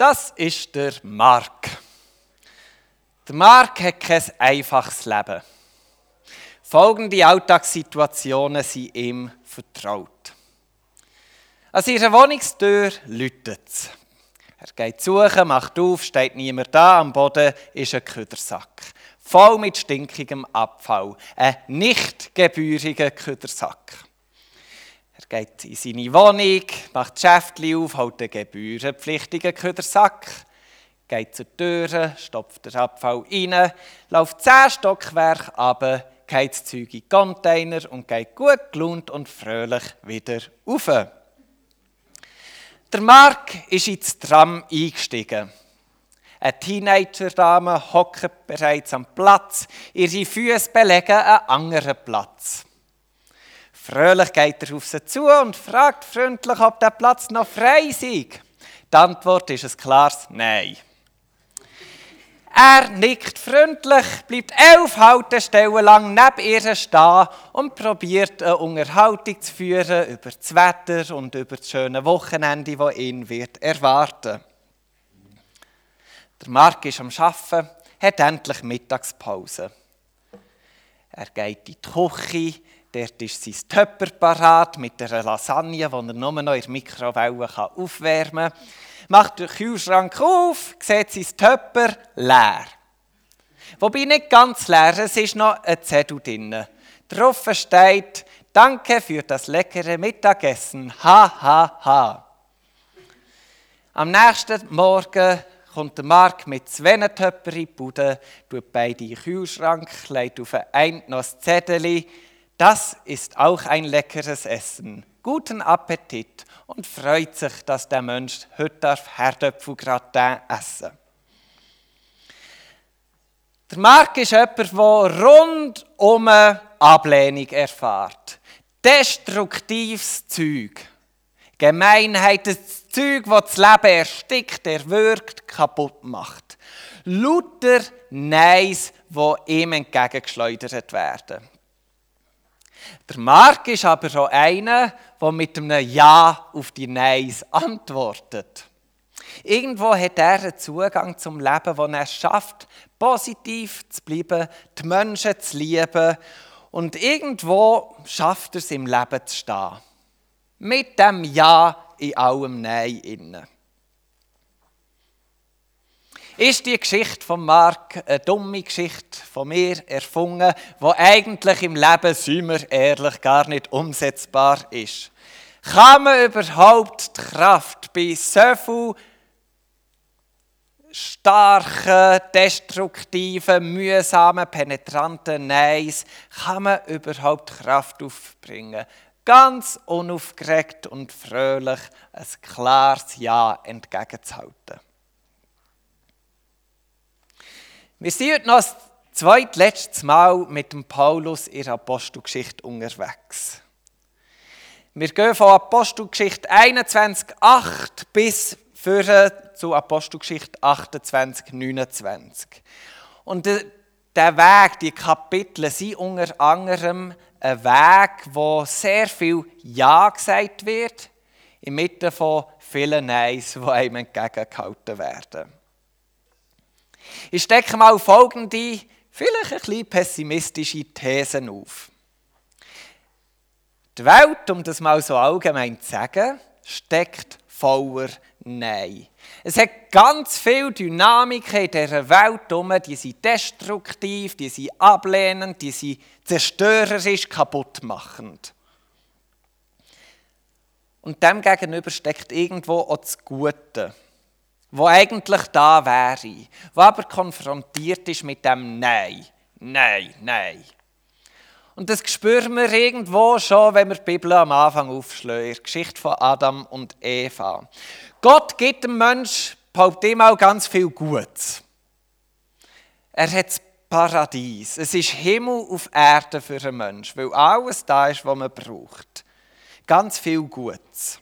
Das ist der Mark. Der Mark hat kein einfaches Leben. Folgende Alltagssituationen sind ihm vertraut. An seiner Wohnungstür läutet es. Er geht suchen, macht auf, steht niemand da, am Boden ist ein Küdersack. Voll mit stinkigem Abfall. Ein nicht gebühriger Küdersack. Er geht in seine Wohnung, macht Geschäftchen auf, holt den gebührenpflichtigen Küdersack, geht zur Tür, stopft den Abfall rein, läuft zehn Stockwerke runter, geht das Zeug in Container und geht gut gelaunt und fröhlich wieder rauf. Der Mark ist ins Tram eingestiegen. Eine Teenager-Dame hockt bereits am Platz, ihre Füße belegen einen anderen Platz. Fröhlich geht er auf sie zu und fragt freundlich, ob der Platz noch frei sei. Die Antwort ist ein klares Nein. Er nickt freundlich, bleibt elf Haltestellen lang neben ihr stehen und probiert eine Unterhaltung zu führen über das Wetter und über das schöne Wochenende, das ihn wird erwarten. Der Mark ist am Arbeiten, hat endlich Mittagspause. Er geht in die Küche, dort ist sein Töpper parat mit einer Lasagne, die er nur noch in der Mikrowelle aufwärmen kann macht den Kühlschrank auf, sieht sein Töpper leer. Wobei nicht ganz leer, es ist noch ein Zettel drin. Drauf steht, danke für das leckere Mittagessen, ha, ha, ha. Am nächsten Morgen kommt der Mark mit zwei Töpfern in die Bude, tut beide in Kühlschrank, legt auf ein noch ein Zettel. Das ist auch ein leckeres Essen. Guten Appetit und freut sich, dass der Mensch heute Herdöpfelgratin essen darf. Der Mark ist jemand, der rundum Ablehnung erfährt. Destruktives Zeug. Gemeinheit, das Zeug, das das Leben erstickt, erwürgt, kaputt macht. Lauter Neis, die ihm entgegengeschleudert werden. Der Mark ist aber auch einer, der mit einem Ja auf die Neins antwortet. Irgendwo hat er einen Zugang zum Leben, wo er schafft, positiv zu bleiben, die Menschen zu lieben und irgendwo schafft er es im Leben zu stehen. Mit dem Ja in allem Nein innen. Ist die Geschichte von Mark eine dumme Geschichte von mir erfunden, wo eigentlich im Leben, seien wir ehrlich, gar nicht umsetzbar ist? Kann man überhaupt die Kraft bei so viel starken, destruktiven, mühsamen, penetranten Neins, kann man überhaupt Kraft aufbringen? Ganz unaufgeregt und fröhlich ein klares Ja entgegenzuhalten. Wir sind heute noch das zweitletzte Mal mit dem Paulus in der Apostelgeschichte unterwegs. Wir gehen von Apostelgeschichte 21,8 bis zu Apostelgeschichte 28, 29. Und der Weg, die Kapitel sind unter anderem ein Weg, wo sehr viel Ja gesagt wird, inmitten von vielen Neins, die einem entgegengehalten werden. Ich stecke mal folgende, vielleicht ein bisschen pessimistische Thesen auf. Die Welt, um das mal so allgemein zu sagen, steckt voller Nein. Es hat ganz viel Dynamik in dieser Welt die sind destruktiv, die sind ablehnend, die sind zerstörerisch, kaputtmachend. Und dem gegenüber steckt irgendwo auch das Gute wo eigentlich da wäre, wo aber konfrontiert ist mit dem Nein, Nein, Nein. Und das spüren wir irgendwo schon, wenn wir die Bibel am Anfang aufschlagen, die Geschichte von Adam und Eva. Gott gibt dem Mensch, behauptet ihm auch ganz viel Gutes. Er hat das Paradies. Es ist Himmel auf Erde für einen Mensch, weil alles da ist, was man braucht. Ganz viel Gutes.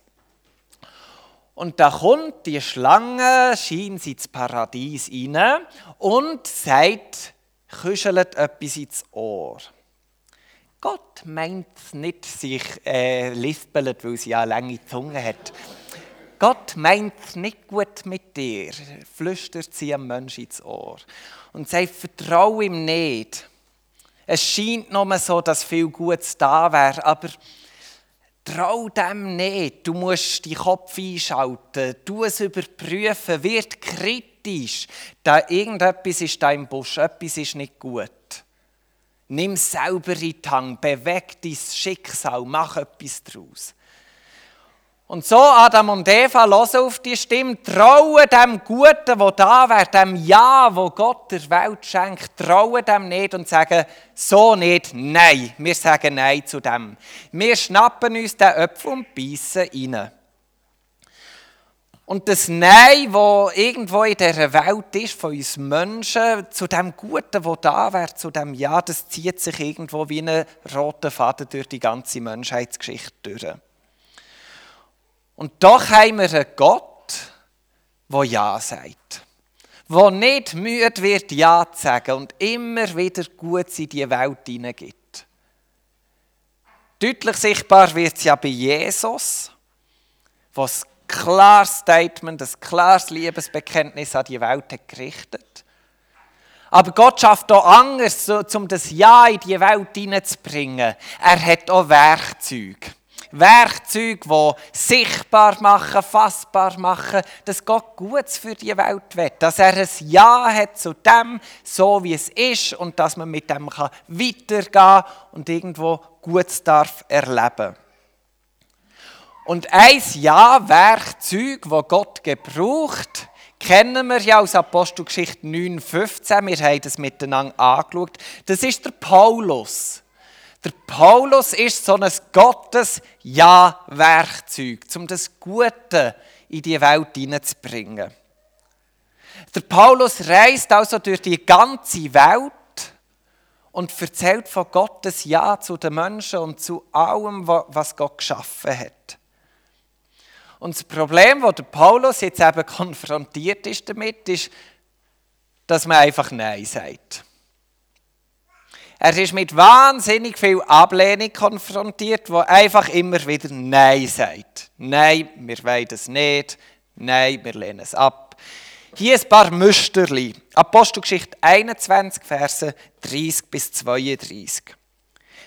Und da kommt die Schlange, schien sie ins Paradies rein und sagt, küschelt etwas ins Ohr. Gott meint nicht, sich äh, lispelt, weil sie ja eine lange Zunge hat. Gott meint nicht gut mit dir, flüstert sie am Menschen ins Ohr und sagt, vertraue ihm nicht. Es scheint nur so, dass viel Gutes da wäre, aber trau dem nicht. Du musst die Kopf einschalten, du es überprüfen, wird kritisch. Da irgendetwas ist da im Busch, etwas ist nicht gut. Nimm selber in die Hand, beweg dein Schicksal, mach etwas daraus. Und so Adam und Eva hören auf die Stimme, trauen dem Guten, wo da wäre, dem Ja, wo Gott der Welt schenkt, trauen dem nicht und sagen, so nicht, nein. Wir sagen Nein zu dem. Wir schnappen uns den Öpfel und beißen rein. Und das Nein, wo irgendwo in dieser Welt ist, von uns Menschen, zu dem Guten, wo da wäre, zu dem Ja, das zieht sich irgendwo wie ein roter Faden durch die ganze Menschheitsgeschichte durch. Und doch haben wir einen Gott, der Ja sagt. Der nicht müde wird, Ja zu sagen und immer wieder Gutes in die Welt hineingibt. Deutlich sichtbar wird es ja bei Jesus, was klares Statement, ein klares Liebesbekenntnis an die Welt hat gerichtet. Aber Gott schafft auch anders, um das Ja in die Welt hineinzubringen. Er hat auch Werkzeuge. Werkzeuge, die sichtbar machen, fassbar machen, dass Gott Gutes für die Welt will. Dass er ein Ja hat zu dem, so wie es ist, und dass man mit dem weitergehen kann und irgendwo Gutes darf erleben Und ein Ja-Werkzeug, das Gott gebraucht, kennen wir ja aus Apostelgeschichte 9,15. Wir haben das miteinander angeschaut. Das ist der Paulus. Der Paulus ist so ein Gottes-Ja-Werkzeug, um das Gute in die Welt hineinzubringen. Der Paulus reist also durch die ganze Welt und erzählt von Gottes Ja zu den Menschen und zu allem, was Gott geschaffen hat. Und das Problem, das der Paulus jetzt eben konfrontiert ist damit, ist, dass man einfach Nein sagt. Er ist mit wahnsinnig viel Ablehnung konfrontiert, wo einfach immer wieder Nein sagt. Nein, wir wollen das nicht. Nein, wir lehnen es ab. Hier ein paar Müsterli. Apostelgeschichte 21, Verse 30 bis 32.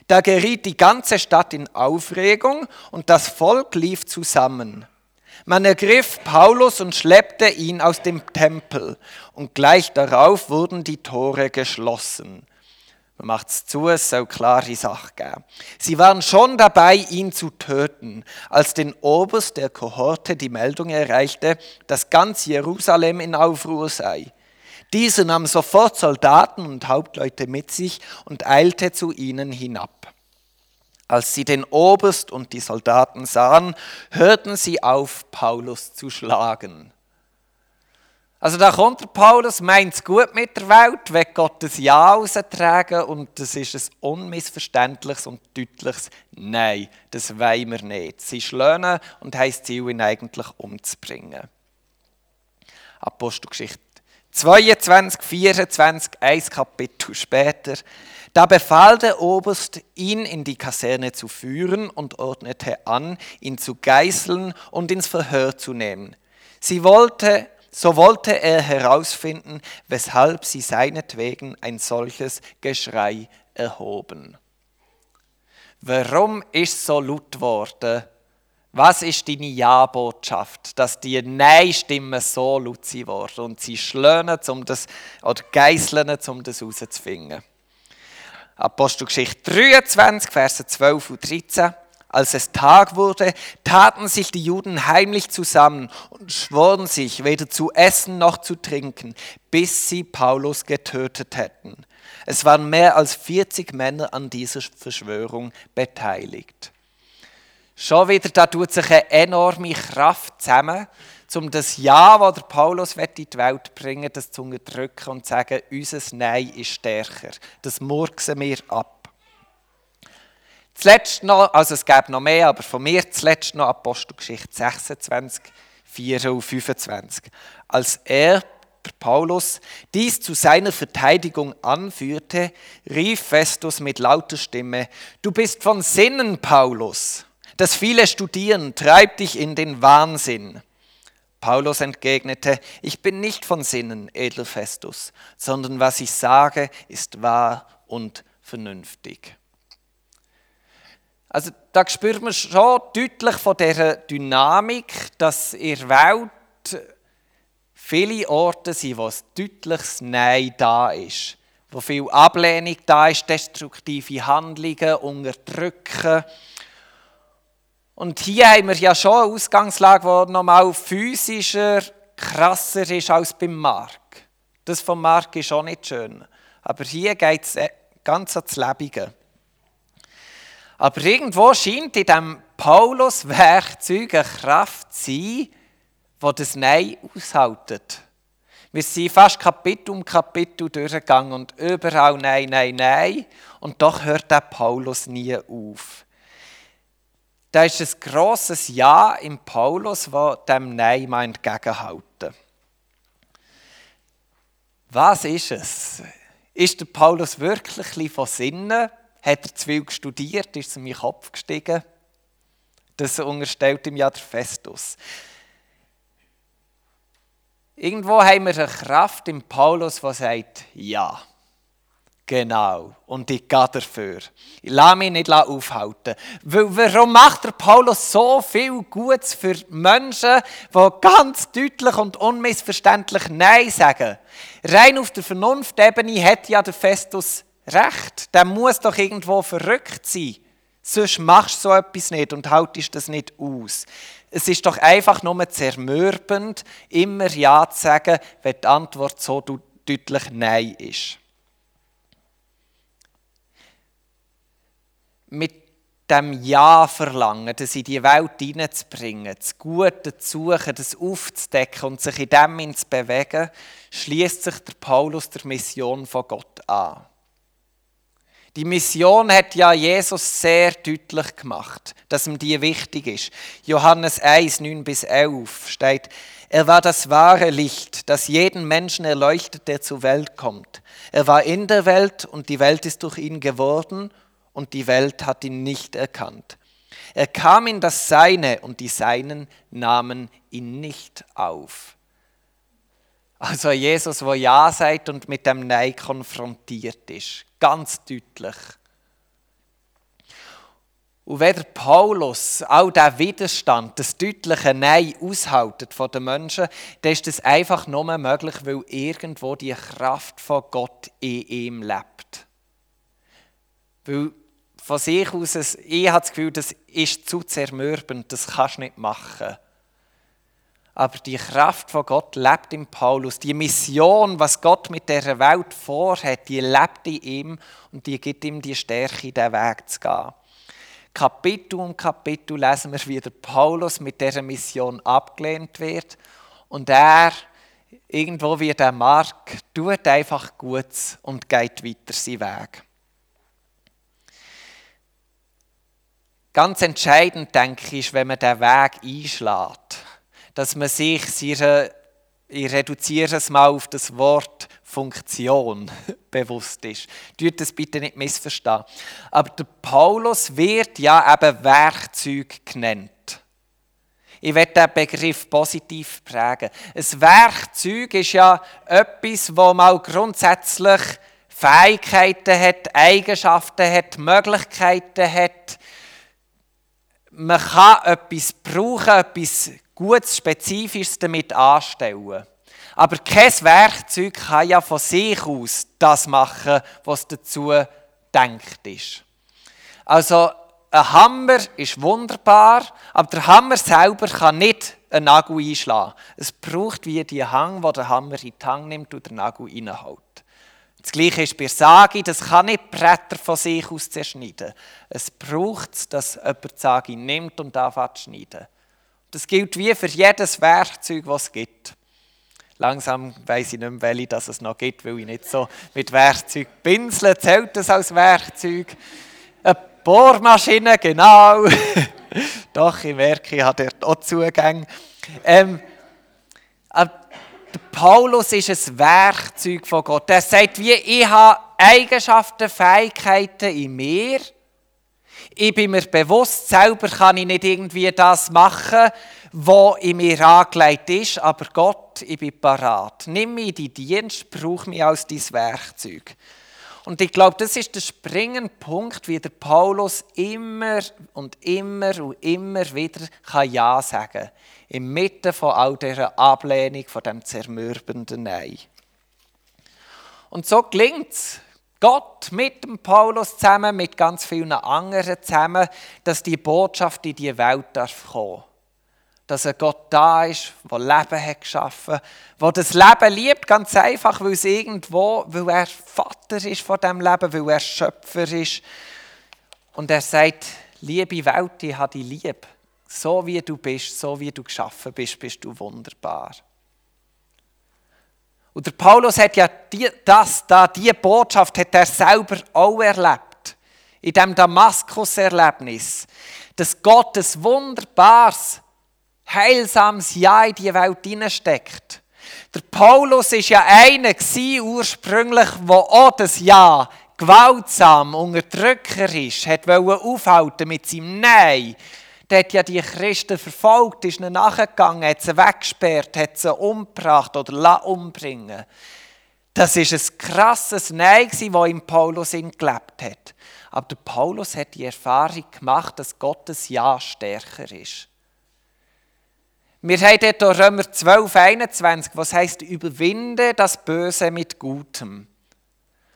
Da geriet die ganze Stadt in Aufregung und das Volk lief zusammen. Man ergriff Paulus und schleppte ihn aus dem Tempel, und gleich darauf wurden die Tore geschlossen. Man macht es zu, es soll klare Sache geben. Sie waren schon dabei, ihn zu töten, als den Oberst der Kohorte die Meldung erreichte, dass ganz Jerusalem in Aufruhr sei. Dieser nahm sofort Soldaten und Hauptleute mit sich und eilte zu ihnen hinab. Als sie den Oberst und die Soldaten sahen, hörten sie auf, Paulus zu schlagen. Also da kommt der Paulus, meint es gut mit der Welt, will Gottes Ja austragen und das ist ein unmissverständliches und deutliches Nein, das wollen wir nicht. Sie schlönen und haben das Ziel, ihn eigentlich umzubringen. Apostelgeschichte 22, 24, ein Kapitel später. Da befahl der Oberst, ihn in die Kaserne zu führen und ordnete an, ihn zu geißeln und ins Verhör zu nehmen. Sie wollte so wollte er herausfinden, weshalb sie seinetwegen ein solches Geschrei erhoben. Warum ist so laut worden? Was ist deine Ja-Botschaft, dass die Nein-Stimmen so laut sind worden und sie schlönen um das, oder geißeln, um das herauszufinden? Apostelgeschichte 23, Verse 12 und 13. Als es Tag wurde, taten sich die Juden heimlich zusammen und schworen sich, weder zu essen noch zu trinken, bis sie Paulus getötet hätten. Es waren mehr als 40 Männer an dieser Verschwörung beteiligt. Schon wieder, da tut sich eine enorme Kraft zusammen, um das Ja, das Paulus in die Welt bringen das zu unterdrücken und zu sagen, unser Nein ist stärker. Das murksen wir ab. Zuletzt noch, also es gäbe noch mehr, aber von mir zuletzt noch Apostelgeschichte 26, 4 und 25. Als er, Paulus, dies zu seiner Verteidigung anführte, rief Festus mit lauter Stimme, du bist von Sinnen, Paulus. Das viele Studieren treibt dich in den Wahnsinn. Paulus entgegnete, ich bin nicht von Sinnen, edel Festus, sondern was ich sage, ist wahr und vernünftig. Also da spürt man schon deutlich von dieser Dynamik, dass in der Welt viele Orte sind, wo ein deutliches Nein da ist. Wo viel Ablehnung da ist, destruktive Handlungen, Unterdrücken. Und hier haben wir ja schon eine Ausgangslage, die nochmal physischer, krasser ist als beim Mark. Das vom Mark ist auch nicht schön. Aber hier geht es ganz ans Lebige. Aber irgendwo scheint in diesem Paulus-Werkzeug eine Kraft zu sein, die das Nein aushaltet. Wir sind fast Kapitel um Kapitel durchgegangen und überall Nein, Nein, Nein. Und doch hört der Paulus nie auf. Da ist ein grosses Ja im Paulus, das dem Nein mal entgegenhalten. Was ist es? Ist der Paulus wirklich von Sinnen? Hat er zu viel studiert? Ist es in meinen Kopf gestiegen? Das unterstellt ihm ja der Festus. Irgendwo haben wir eine Kraft im Paulus, die sagt, ja, genau, und ich gehe dafür. Ich lasse mich nicht aufhalten. Warum macht der Paulus so viel Gutes für Menschen, die ganz deutlich und unmissverständlich Nein sagen? Rein auf der Vernunftebene hat ja der Festus recht. Der muss doch irgendwo verrückt sein. Sonst machst du so etwas nicht und haltest das nicht aus. Es ist doch einfach nur zermürbend, immer Ja zu sagen, wenn die Antwort so deutlich Nein ist. Mit dem Ja verlangen, das in die Welt hineinzubringen, das Gute zu suchen, das aufzudecken und sich in dem zu bewegen, schließt sich der Paulus der Mission von Gott an. Die Mission hat ja Jesus sehr deutlich gemacht, dass ihm die wichtig ist. Johannes 1, 9 bis 11 steht, er war das wahre Licht, das jeden Menschen erleuchtet, der zur Welt kommt. Er war in der Welt und die Welt ist durch ihn geworden und die Welt hat ihn nicht erkannt. Er kam in das Seine und die Seinen nahmen ihn nicht auf. Also Jesus, wo Ja sagt und mit dem Nein konfrontiert ist. Ganz deutlich. Und wenn der Paulus auch diesen Widerstand, das deutliche Nein aushaltet von den Menschen, dann ist das einfach nur möglich, weil irgendwo die Kraft von Gott in ihm lebt. Weil von sich aus, ich habe das Gefühl, das ist zu zermürbend, das kannst du nicht machen. Aber die Kraft von Gott lebt in Paulus. Die Mission, was Gott mit der Welt vorhat, die lebt in ihm und die gibt ihm die Stärke, den Weg zu gehen. Kapitel um Kapitel lesen wir, wie der Paulus mit dieser Mission abgelehnt wird und er irgendwo wie der Mark tut einfach gut und geht weiter seinen Weg. Ganz entscheidend, denke ich, ist, wenn man den Weg einschlägt dass man sich, ich reduziere es mal auf das Wort Funktion bewusst ist. Tut das bitte nicht missverstehen. Aber der Paulus wird ja eben Werkzeug genannt. Ich werde den Begriff positiv prägen. Ein Werkzeug ist ja etwas, wo mal grundsätzlich Fähigkeiten hat, Eigenschaften hat, Möglichkeiten hat. Man kann etwas brauchen, etwas Gutes, Spezifisches damit anstellen. Aber kein Werkzeug kann ja von sich aus das machen, was dazu denkt ist. Also ein Hammer ist wunderbar, aber der Hammer selber kann nicht einen Nagel einschlagen. Es braucht wie die Hang, wo der Hammer in die Hang nimmt und den Nagel reinhaut. Das Gleiche ist bei Sagi, das kann nicht Bretter von sich aus zerschneiden. Es braucht, dass jemand die Sagi nimmt und anfängt zu schneiden. Das gilt wie für jedes Werkzeug, das es gibt. Langsam weiss ich nicht mehr, welche das es noch gibt, weil ich nicht so mit Werkzeug pinsle. Zählt das als Werkzeug? Eine Bohrmaschine, genau. Doch, ich merke, ich habe dort auch Zugänge. Ähm, der Paulus ist ein Werkzeug von Gott. Er sagt, wie ich habe Eigenschaften, Fähigkeiten in mir, ich bin mir bewusst, selber kann ich nicht irgendwie das machen, wo in mir angelegt ist, aber Gott, ich bin parat. Nimm mich in die Dienst, brauch mich als dein Werkzeug. Und ich glaube, das ist der springende Punkt, wie der Paulus immer und immer und immer wieder kann Ja sagen kann. Inmitten von all dieser Ablehnung, von dem zermürbenden Nein. Und so gelingt es Gott mit dem Paulus zusammen, mit ganz vielen anderen zusammen, dass die Botschaft in die Welt darf kommen dass ein Gott da ist, der Leben hat geschaffen, der das Leben liebt, ganz einfach, weil es irgendwo, weil er Vater ist von dem Leben, weil er Schöpfer ist. Und er sagt, liebe Welt, ich habe dich lieb. So wie du bist, so wie du geschaffen bist, bist du wunderbar. Und der Paulus hat ja die, das, da, diese Botschaft hat er selber auch erlebt. In dem Damaskus-Erlebnis. Dass Gott ein wunderbares heilsames Ja in die Welt hineinsteckt. Der Paulus war ja einer ursprünglich, der auch das Ja gewaltsam unterdrücker ist, hat aufhalten mit seinem Nein. Der hat ja die Christen verfolgt, ist ihnen nachgegangen, hat sie weggesperrt, hat sie umgebracht oder umbringen Das war ein krasses Nein, das in Paulus gelebt hat. Aber der Paulus hat die Erfahrung gemacht, dass Gottes Ja stärker ist. Wir haben dort Römer 12, 21, was heißt überwinde das Böse mit Gutem.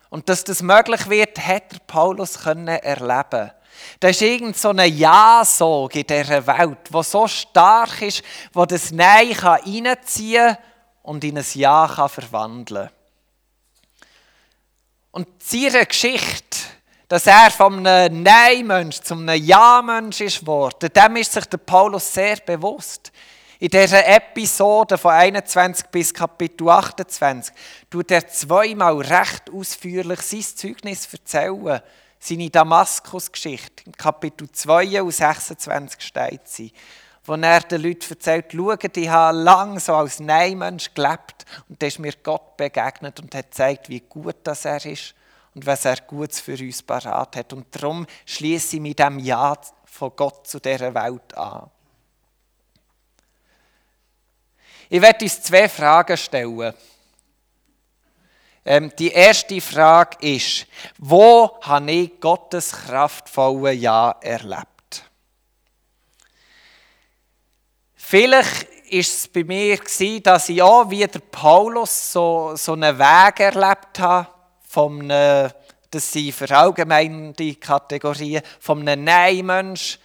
Und dass das möglich wird, hat Paulus können erleben. Da ist irgend so eine Ja-Sog in dieser Welt, wo so stark ist, wo das Nein kann reinziehen und in ein Ja kann verwandeln. Und seine Geschichte, dass er von einem Nein-Mensch zum einem Ja-Mensch ist geworden, dem ist sich der Paulus sehr bewusst. In dieser Episode von 21 bis Kapitel 28 tut er zweimal recht ausführlich sein Zeugnis erzählen. Seine Damaskus-Geschichte. In Kapitel 2 und 26 steht sie. Wo er den Leuten erzählt, schaut, ich habe lange so als Nein-Mensch gelebt und da ist mir Gott begegnet und hat gezeigt, wie gut das er ist und was er Gutes für uns parat hat. Und darum schließe ich mit dem Ja von Gott zu dieser Welt an. Ich werde uns zwei Fragen stellen. Ähm, die erste Frage ist, wo habe ich Gottes kraftvolle Ja erlebt? Vielleicht ist es bei mir gewesen, dass ich auch wie der Paulus so, so einen Weg erlebt habe, von einem, das sind verallgemeinerte Kategorien, von einem Nein-Mensch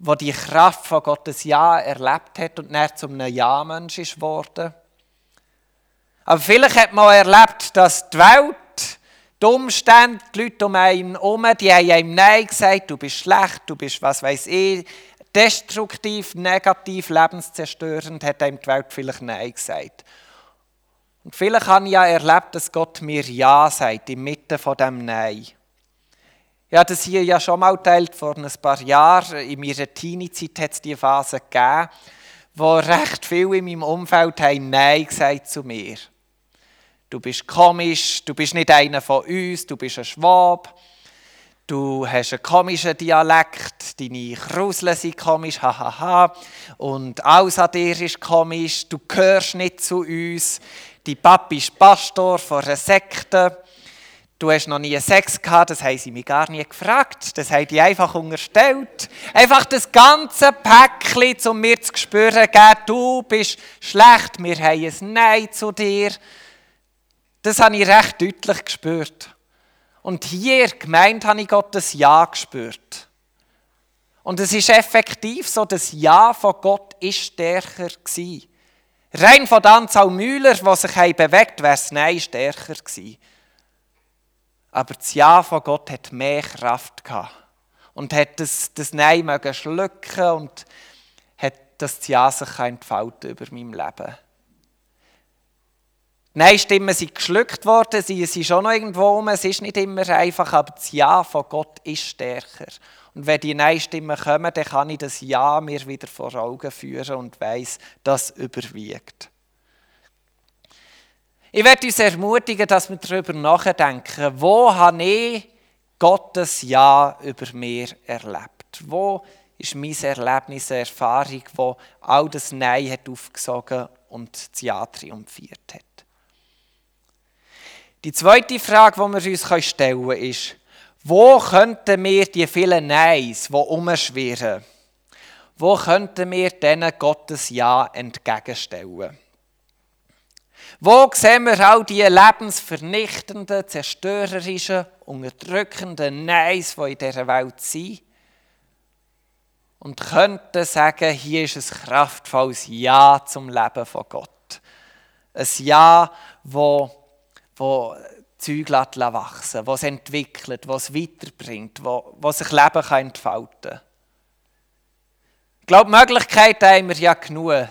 wo die Kraft von Gottes Ja erlebt hat und dann zu einem Ja-Mensch ist. Aber vielleicht hat man auch erlebt, dass die Welt, die Umstände, die Leute um einen herum, die haben einem Nein gesagt, du bist schlecht, du bist, was weiß ich, destruktiv, negativ, lebenszerstörend, hat einem die Welt vielleicht Nein gesagt. Und vielleicht habe ich ja erlebt, dass Gott mir Ja sagt, inmitten von dem Nein. Ich habe das hier ja schon mal geteilt, vor ein paar Jahren. In meiner Teenie-Zeit hat es diese Phase gegeben, wo recht viele in meinem Umfeld haben Nein gesagt zu mir. Du bist komisch, du bist nicht einer von uns, du bist ein Schwab, du hast einen komischen Dialekt, deine Krusel sind komisch, hahaha, ha, ha. und alles an dir ist komisch, du gehörst nicht zu uns, dein Papi ist Pastor von einer Sekte du hast noch nie Sex gehabt, das haben sie mich gar nie gefragt. Das haben die einfach unterstellt. Einfach das ganze Päckchen, um mir zu spüren, du bist schlecht, wir haben ein Nein zu dir. Das habe ich recht deutlich gespürt. Und hier gemeint habe ich Gottes Ja gespürt. Und es ist effektiv so, das Ja von Gott ist stärker gewesen. Rein von der Anzahl Müller, die sich bewegt wäre das Nein stärker gewesen. Aber das Ja von Gott hat mehr Kraft gehabt. Und hat das, das Nein mögen schlucken und hat das Ja sich entfalten über meinem Leben. Nein-Stimmen sind geschluckt worden, sie sind schon noch irgendwo rum, es ist nicht immer einfach, aber das Ja von Gott ist stärker. Und wenn die Nein-Stimmen kommen, dann kann ich das Ja mir wieder vor Augen führen und weiß, das überwiegt. Ich werde uns ermutigen, dass wir darüber nachdenken, wo habe ich Gottes Ja über mir erlebt? Wo ist mein Erlebnis, eine Erfahrung, wo all das Nein hat aufgesogen und das Ja triumphiert hat. Die zweite Frage, die wir uns stellen können, ist, wo könnten wir die vielen Neins, die umschwirren, wo könnten wir denen Gottes Ja entgegenstellen? Wo sehen wir all die lebensvernichtenden, zerstörerischen, unterdrückenden Neins, die in dieser Welt sind? Und könnten sagen, hier ist ein kraftvolles Ja zum Leben von Gott. Ein Ja, wo, wo Zeug wachsen was entwickelt, was weiterbringt, wo, sich Leben entfalten kann. Ich glaube, Möglichkeiten haben wir ja genug.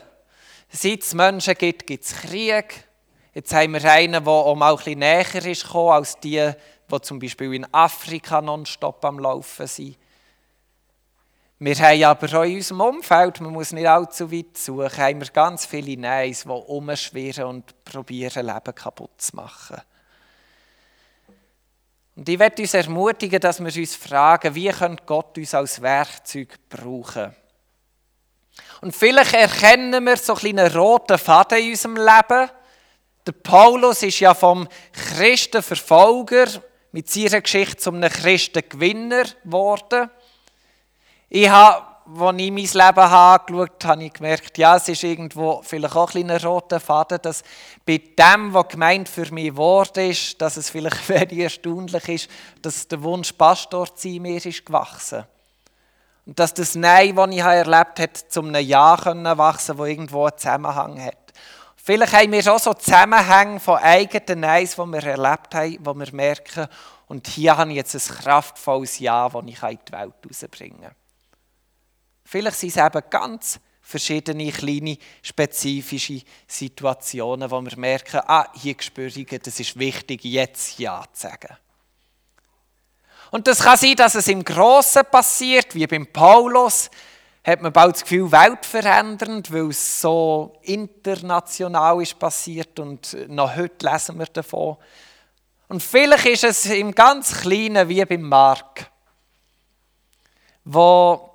Seit es Menschen gibt, gibt es Krieg. Jetzt haben wir einen, der auch mal ein bisschen näher ist als die, die zum Beispiel in Afrika nonstop am Laufen sind. Wir haben aber auch in unserem Umfeld, man muss nicht allzu weit suchen, haben wir ganz viele Neins, die umschwirren und probieren, Leben kaputt zu machen. Und ich werde uns ermutigen, dass wir uns fragen, wie könnte Gott uns als Werkzeug brauchen? Und vielleicht erkennen wir so einen roten Faden in unserem Leben. Der Paulus ist ja vom Christenverfolger mit seiner Geschichte zum Christengewinner geworden. Ich habe als ich mein Leben angeschaut habe, ich gemerkt, ja, es ist irgendwo vielleicht auch ein, ein roter Faden, dass bei dem, was gemeint für mich geworden ist, dass es vielleicht wenig erstaunlich ist, dass der Wunsch, Pastor zu sein, mir ist gewachsen. Und dass das Nein, das ich erlebt habe, zum einem Ja wachsen das irgendwo einen Zusammenhang hat. Vielleicht haben wir auch so Zusammenhänge von eigenen Neins, die wir erlebt haben, wo wir merken, und hier habe ich jetzt ein kraftvolles Ja, das ich in die Welt herausbringen kann. Vielleicht sind es eben ganz verschiedene kleine spezifische Situationen, wo wir merken, ah, hier spüre ich, das ist wichtig, jetzt Ja zu sagen. Und das kann sein, dass es im Grossen passiert, wie beim Paulus, hat man bald das Gefühl, weltverändernd, weil es so international ist passiert und noch heute lesen wir davon. Und vielleicht ist es im ganz Kleinen wie beim Mark, wo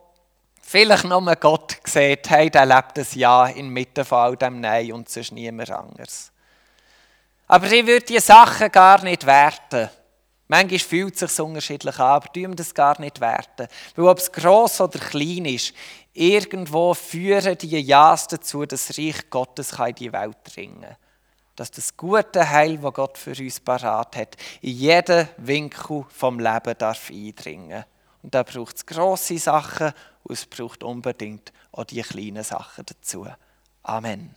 Vielleicht nur Gott sieht, hey, der lebt ein Ja inmitten von all dem Nein und sonst niemand anderes. Aber ich würde diese Sachen gar nicht werten. Manchmal fühlt es sich unterschiedlich an, aber tun das gar nicht werten. Weil ob es gross oder klein ist, irgendwo führen die Ja's dazu, dass das Reich Gottes in die Welt dringen kann. Dass das gute Heil, das Gott für uns parat hat, in jeden Winkel vom Leben darf. Und da braucht es grosse Sachen und es braucht unbedingt auch die kleinen Sachen dazu. Amen.